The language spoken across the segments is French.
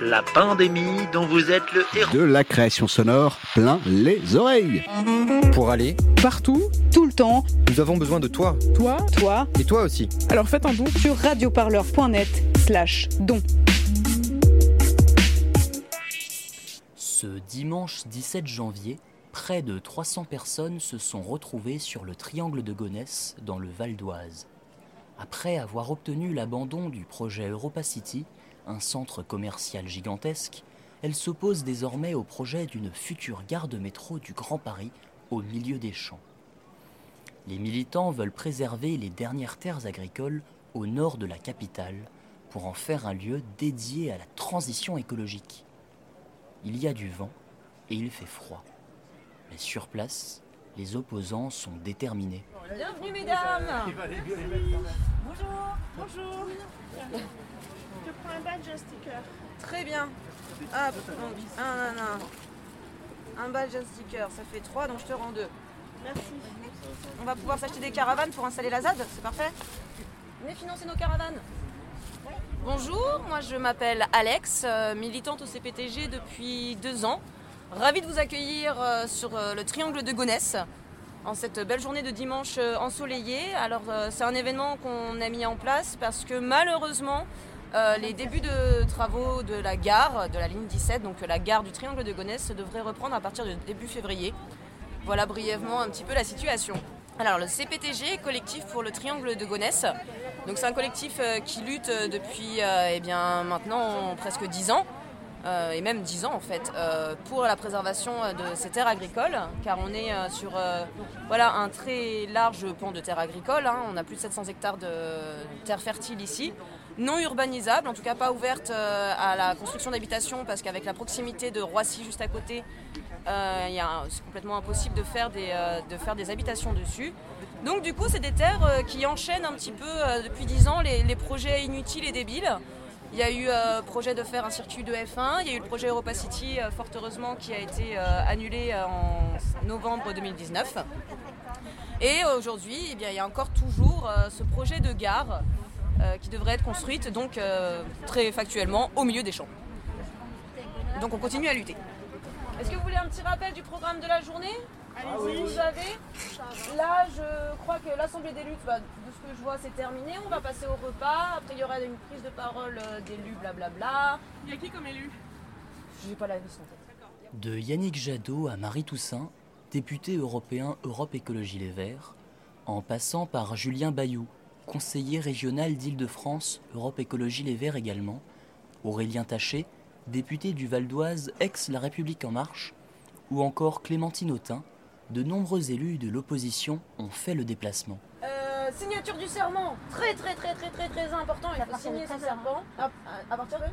La pandémie dont vous êtes le héros. de la création sonore plein les oreilles. Pour aller, Partout, tout le temps, nous avons besoin de toi. toi. toi, Et toi aussi. Alors faites un don. sur radioparleur.net slash don. Ce dimanche 17 janvier, près de 300 personnes se sont retrouvées sur le triangle de Gonesse dans le Val d'Oise. Après avoir obtenu l'abandon du projet Europa City, un centre commercial gigantesque, elles s'opposent désormais au projet d'une future gare de métro du Grand Paris au milieu des champs. Les militants veulent préserver les dernières terres agricoles au nord de la capitale pour en faire un lieu dédié à la transition écologique. Il y a du vent et il fait froid. Mais sur place, les opposants sont déterminés. Bienvenue mesdames Bonjour, bonjour Je prends un badge, un sticker. Très bien. Hop, donc, un, un, un. Un badge, un sticker, ça fait trois, donc je te rends deux. Merci. On va pouvoir s'acheter des caravanes pour installer la ZAD, c'est parfait Venez financer nos caravanes. Bonjour, moi je m'appelle Alex, euh, militante au CPTG depuis deux ans. Ravie de vous accueillir euh, sur euh, le triangle de Gonesse en cette belle journée de dimanche ensoleillée. Alors c'est un événement qu'on a mis en place parce que malheureusement euh, les débuts de travaux de la gare, de la ligne 17, donc euh, la gare du triangle de Gonesse, devraient reprendre à partir de début février. Voilà brièvement un petit peu la situation. Alors le CPTG, collectif pour le triangle de Gonesse, donc c'est un collectif euh, qui lutte depuis eh bien, maintenant presque 10 ans, euh, et même 10 ans en fait, euh, pour la préservation euh, de ces terres agricoles, car on est sur voilà, un très large pan de terres agricoles, hein. on a plus de 700 hectares de terres fertiles ici, non urbanisables, en tout cas pas ouvertes à la construction d'habitations, parce qu'avec la proximité de Roissy juste à côté, c'est complètement impossible de faire des, de faire des habitations dessus. Donc du coup, c'est des terres qui enchaînent un petit peu depuis 10 ans les projets inutiles et débiles. Il y a eu euh, projet de faire un circuit de F1, il y a eu le projet Europa City, euh, fort heureusement, qui a été euh, annulé euh, en novembre 2019. Et aujourd'hui, eh bien, il y a encore toujours euh, ce projet de gare euh, qui devrait être construite, donc euh, très factuellement, au milieu des champs. Donc on continue à lutter. Est-ce que vous voulez un petit rappel du programme de la journée? Vous avez? Là, je crois que l'Assemblée des luttes, bah, de ce que je vois, c'est terminé. On va passer au repas. Après, il y aura une prise de parole euh, d'élus, blablabla. Il y a qui comme élu? J'ai pas la liste en tête. De Yannick Jadot à Marie Toussaint, député européen Europe Écologie Les Verts, en passant par Julien Bayou, conseiller régional d'Île-de-France, Europe Écologie Les Verts également, Aurélien Taché, député du Val d'Oise, ex-La République En Marche, ou encore Clémentine Autain, de nombreux élus de l'opposition ont fait le déplacement. Euh, signature du serment, très très très très très très important. Il faut signer ce serment. À, à- partir de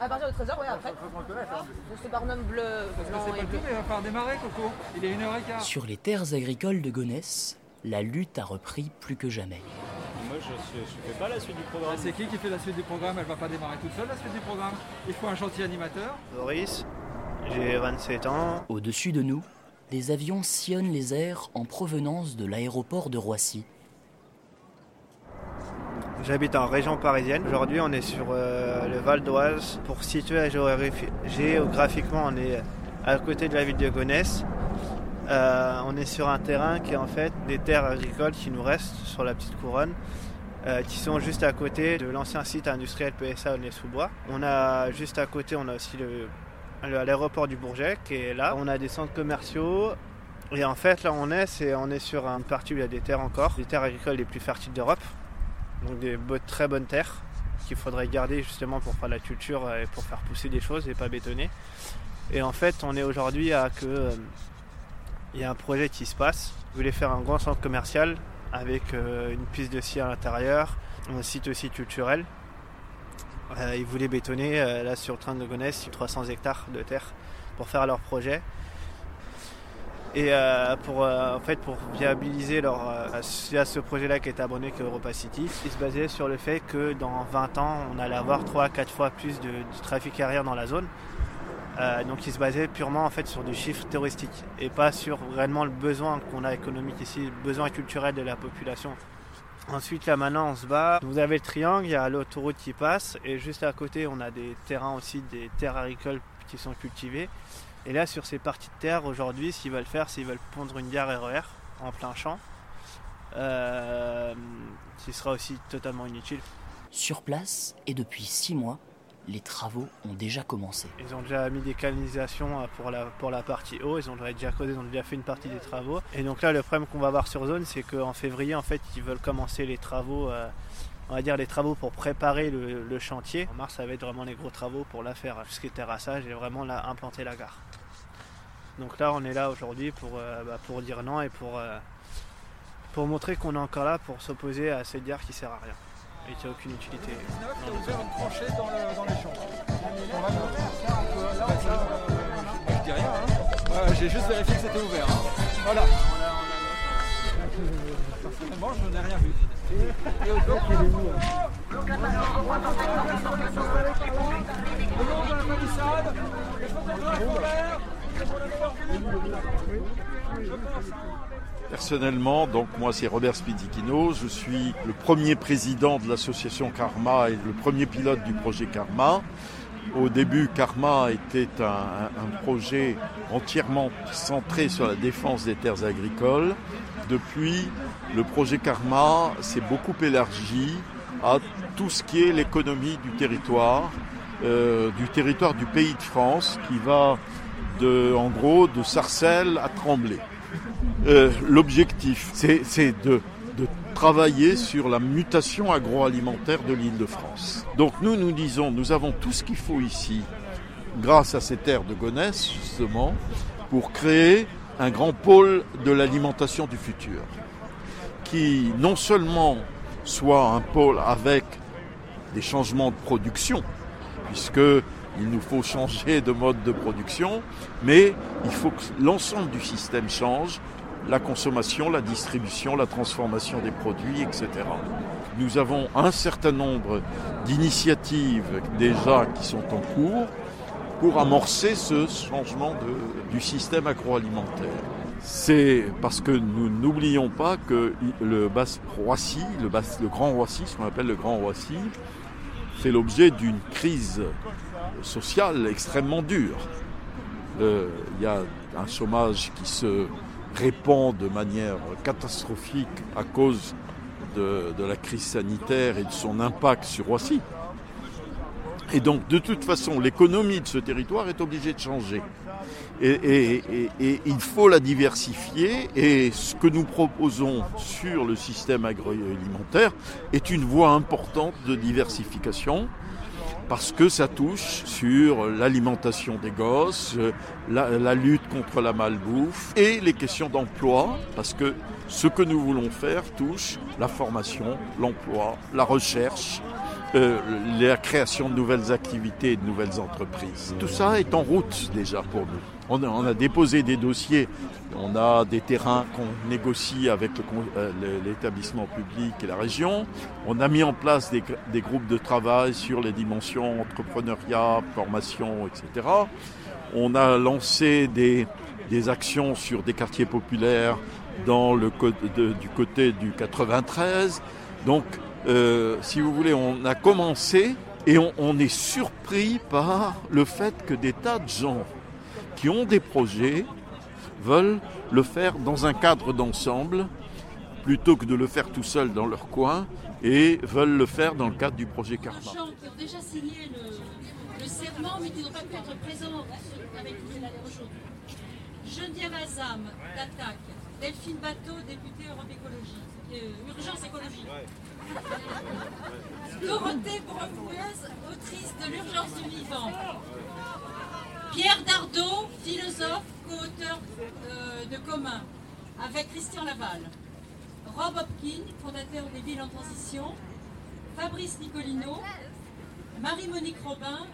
À partir de 13h, ouais, après. De ce barnum bleu, blanc et bleu. Il va falloir démarrer, Coco. Il est 1h15. Sur les terres agricoles de Gonesse, la lutte a repris plus que jamais. Moi, je ne fais pas la suite du programme. C'est qui qui fait la suite du programme? Elle va pas démarrer toute seule, la suite du programme. Il faut un gentil animateur. Boris, j'ai 27 ans. Au-dessus de nous, des avions sillonnent les airs en provenance de l'aéroport de Roissy. J'habite en région parisienne. Aujourd'hui, on est sur euh, le Val d'Oise. Pour situer géographi- géographiquement, on est à côté de la ville de Gonesse. Euh, on est sur un terrain qui est en fait des terres agricoles qui nous restent sur la petite couronne, euh, qui sont juste à côté de l'ancien site industriel PSA Aulnay-sous-Bois. On a juste à côté, on a aussi l'aéroport du Bourget qui est là. On a des centres commerciaux. Et en fait, là, on est, c'est, on est sur une partie où il y a des terres encore, des terres agricoles les plus fertiles d'Europe. Donc des très bonnes terres qu'il faudrait garder justement pour faire la culture et pour faire pousser des choses et pas bétonner. Et en fait, on est aujourd'hui à que euh, il y a un projet qui se passe. Vous voulez faire un grand centre commercial avec euh, une piste de ski à l'intérieur, un site aussi culturel. Euh, ils voulaient bétonner là sur le train de Gonesse 300 hectares de terre pour faire leur projet. Et euh, pour, euh, en fait, pour viabiliser leur, euh, à ce projet-là qui est abonné qu'Europa City, ils se basaient sur le fait que dans 20 ans, on allait avoir 3 à 4 fois plus de, trafic aérien dans la zone. Donc ils se basaient purement en fait sur du chiffre touristique et pas sur réellement le besoin qu'on a économique ici, le besoin culturel de la population. Ensuite là maintenant on se bat, vous avez le triangle, il y a l'autoroute qui passe et juste à côté on a des terrains aussi, des terres agricoles qui sont cultivées. Et là sur ces parties de terre aujourd'hui ce qu'ils veulent faire c'est qu'ils veulent pondre une gare RER en plein champ. Euh, qui sera aussi totalement inutile. Sur place, et depuis six mois, les travaux ont déjà commencé. Ils ont déjà mis des canalisations euh, pour la, pour la partie haut, ils ont déjà creusé, ils ont déjà fait une partie des travaux. Et donc là, le problème qu'on va avoir sur zone, c'est qu'en février, en fait, ils veulent commencer les travaux, euh, on va dire les travaux pour préparer le, le, chantier. En mars, ça va être vraiment les gros travaux pour la faire, tout ce qui est terrassage et vraiment là, implanter la gare. Donc là, on est là aujourd'hui pour, euh, bah, pour dire non et pour, euh, pour montrer qu'on est encore là pour s'opposer à cette gare qui sert à rien et qui n'a aucune utilité. Il a ouvert une tranchée dans, le, dans les champs. On va ça, on peut, là, on peut, je dis rien, hein. J'ai juste vérifié que c'était ouvert. Hein. Voilà. Personnellement, je n'ai rien vu. Et au donc, il est où Le nom de la palissade, les ouverts, je pense. Personnellement, donc moi c'est Robert Spidichino, je suis le premier président de l'association Karma et le premier pilote du projet Karma. Au début, Karma était un, un, projet entièrement centré sur la défense des terres agricoles. Depuis, le projet Karma s'est beaucoup élargi à tout ce qui est l'économie du territoire, euh, du territoire du pays de France, qui va de, en gros de Sarcelles à Tremblay. Euh, L'objectif, c'est de, de, travailler sur la mutation agroalimentaire de l'île de France. Donc nous, nous disons, nous avons tout ce qu'il faut ici, grâce à ces terres de Gonesse, justement, pour créer un grand pôle de l'alimentation du futur, qui non seulement soit un pôle avec des changements de production, puisque il nous faut changer de mode de production, mais il faut que l'ensemble du système change, la consommation, la distribution, la transformation des produits, etc. Nous avons un certain nombre d'initiatives déjà qui sont en cours pour amorcer ce changement du système agroalimentaire. C'est parce que nous n'oublions pas que le Basse Roissy, le, le Grand Roissy, ce qu'on appelle le Grand Roissy, fait l'objet d'une crise sociale extrêmement dure. Euh, il y a un chômage qui se répand de manière catastrophique à cause de, la crise sanitaire et de son impact sur Roissy. Et donc, de toute façon, l'économie de ce territoire est obligée de changer. Et, et, il faut la diversifier. Et ce que nous proposons sur le système agroalimentaire est une voie importante de diversification parce que ça touche sur l'alimentation des gosses, la, la, lutte contre la malbouffe et les questions d'emploi, parce que ce que nous voulons faire touche la formation, l'emploi, la recherche, euh, la création de nouvelles activités et de nouvelles entreprises. Tout ça est en route déjà pour nous. On a, déposé des dossiers, on a des terrains qu'on négocie avec l'établissement public et la région. On a mis en place des, groupes de travail sur les dimensions entrepreneuriat, formation, etc. On a lancé des, actions sur des quartiers populaires dans le, du côté du 93. Donc, euh, si vous voulez, on a commencé et on, on, est surpris par le fait que des tas de gens qui ont des projets veulent le faire dans un cadre d'ensemble plutôt que de le faire tout seul dans leur coin et veulent le faire dans le cadre du projet Karma. Qui ont déjà signé le, le serment mais qui n'ont pas pu être présents avec aujourd'hui. Geneviève Azam, d'attaque. Delphine Bateau, députée Europe Écologie. Euh, urgence écologie. Dorothée Breveuse, autrice de L'urgence du vivant. Pierre Dardot, philosophe, co-auteur euh, de Commun, avec Christian Laval. Rob Hopkins, fondateur des villes en transition. Fabrice Nicolino. Marie-Monique Robin.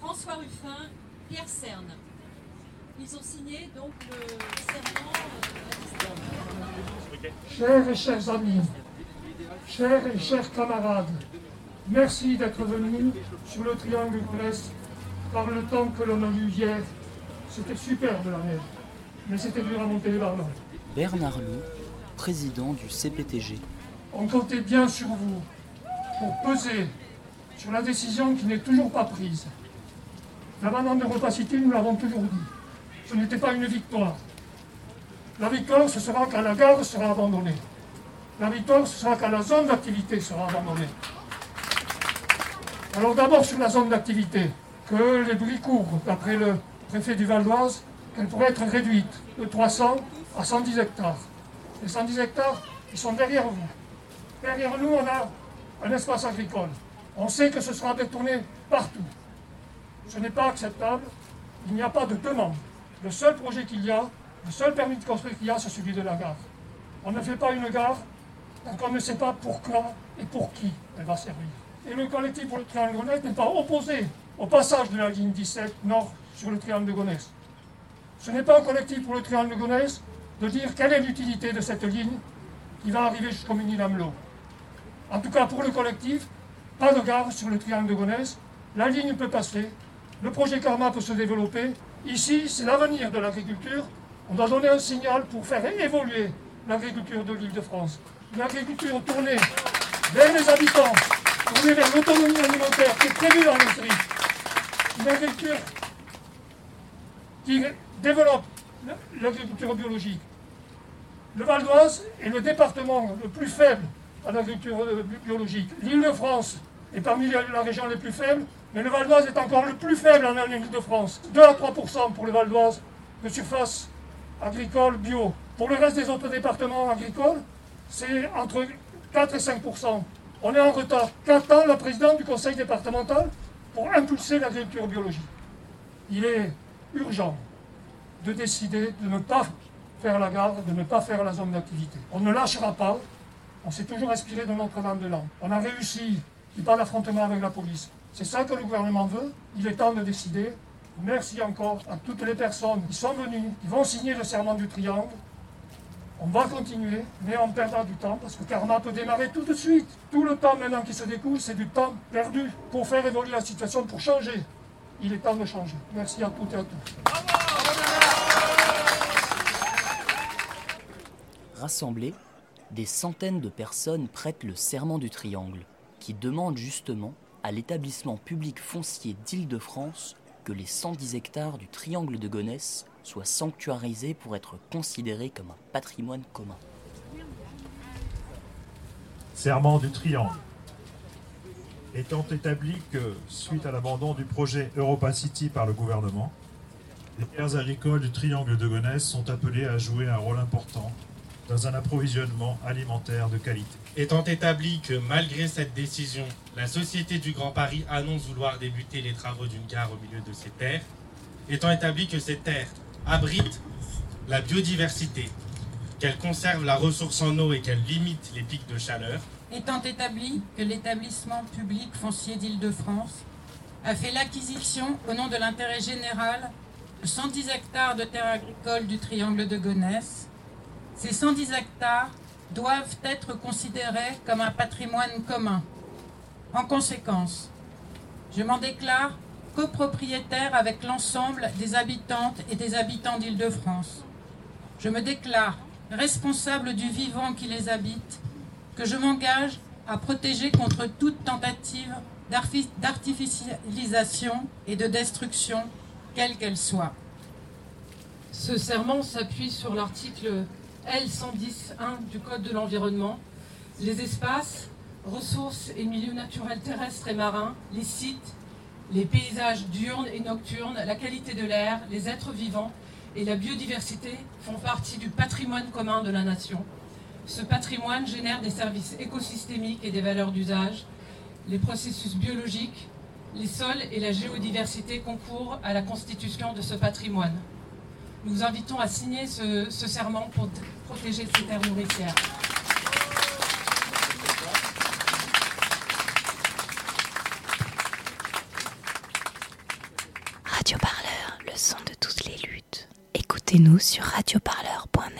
François Ruffin. Pierre Cerne. Ils ont signé donc le serment euh, Chers et chers amis, chers et chers camarades, merci d'être venus sur le triangle Gonesse par le temps que l'on a eu hier. C'était superbe la mer, mais c'était dur à monter les ballons. Bernard Loup, président du CPTG. On comptait bien sur vous pour peser sur la décision qui n'est toujours pas prise. L'abandon de repas cité, nous l'avons toujours dit. Ce n'était pas une victoire. La victoire, ce sera quand la gare sera abandonnée. La victoire, ce sera quand la zone d'activité sera abandonnée. Alors d'abord sur la zone d'activité, que les bruits courent, d'après le préfet du Val d'Oise, qu'elle pourrait être réduite de 300 à 110 hectares. Les 110 hectares, ils sont derrière vous. Derrière nous, on a un espace agricole. On sait que ce sera détourné partout. Ce n'est pas acceptable. Il n'y a pas de demande. Le seul projet qu'il y a, le seul permis de construire qu'il y a, c'est celui de la gare. On ne fait pas une gare tant qu'on ne sait pas pourquoi et pour qui elle va servir. Et le collectif pour le triangle de Gonesse n'est pas opposé au passage de la ligne 17 nord sur le triangle de Gonesse. Ce n'est pas un collectif pour le triangle de Gonesse de dire quelle est l'utilité de cette ligne qui va arriver jusqu'au Mini-Lamelot. En tout cas, pour le collectif, pas de gare sur le triangle de Gonesse. La ligne peut passer, le projet Karma peut se développer. Ici, c'est l'avenir de l'agriculture. On doit donner un signal pour faire évoluer l'agriculture de l'île de France. Une agriculture tournée vers les habitants, tournée vers l'autonomie alimentaire qui est prévue dans tri. Une agriculture qui développe l'agriculture biologique. Le Val d'Oise est le département le plus faible en agriculture biologique. L'île de France est parmi les régions les plus faibles, mais le Val d'Oise est encore le plus faible en île de France. 2 à 3% pour le Val d'Oise de surface agricole bio. Pour le reste des autres départements agricoles, c'est entre 4 et 5 On est en retard. Qu'attend la présidente du conseil départemental pour impulser l'agriculture biologique Il est urgent de décider de ne pas faire la gare, de ne pas faire la zone d'activité. On ne lâchera pas. On s'est toujours inspiré de Notre-Dame-de-Land. On a réussi, il n'y a pas d'affrontement avec la police. C'est ça que le gouvernement veut. Il est temps de décider. Merci encore à toutes les personnes qui sont venues, qui vont signer le serment du triangle. On va continuer, mais on perdra du temps parce que Karma peut démarrer tout de suite. Tout le temps maintenant qui se découle, c'est du temps perdu pour faire évoluer la situation, pour changer. Il est temps de changer. Merci à toutes et à tous. Rassemblés, des centaines de personnes prêtent le serment du triangle, qui demande justement à l'établissement public foncier d'Île-de-France que les 110 hectares du triangle de Gonesse soient sanctuarisés pour être considérés comme un patrimoine commun. Serment du triangle. Étant établi que, suite à l'abandon du projet Europa City par le gouvernement, les terres agricoles du triangle de Gonesse sont appelées à jouer un rôle important dans un approvisionnement alimentaire de qualité. Étant établi que malgré cette décision, la Société du Grand Paris annonce vouloir débuter les travaux d'une gare au milieu de ces terres, étant établi que ces terres abritent la biodiversité, qu'elles conservent la ressource en eau et qu'elles limitent les pics de chaleur, étant établi que l'établissement public foncier d'Île-de-France a fait l'acquisition au nom de l'intérêt général de 110 hectares de terres agricoles du triangle de Gonesse, ces 110 hectares doivent être considérés comme un patrimoine commun. En conséquence, je m'en déclare copropriétaire avec l'ensemble des habitantes et des habitants d'Île-de-France. Je me déclare responsable du vivant qui les habite, que je m'engage à protéger contre toute tentative d'artificialisation et de destruction, quelle qu'elle soit. Ce serment s'appuie sur l'article L110.1 du Code de l'environnement, les espaces, ressources et milieux naturels terrestres et marins, les sites, les paysages diurnes et nocturnes, la qualité de l'air, les êtres vivants et la biodiversité font partie du patrimoine commun de la nation. Ce patrimoine génère des services écosystémiques et des valeurs d'usage. Les processus biologiques, les sols et la géodiversité concourent à la constitution de ce patrimoine. Nous vous invitons à signer ce, serment pour protéger ces terres nourricières. Radio Parleur, le son de toutes les luttes. écoutez-nous sur radioparleur.net.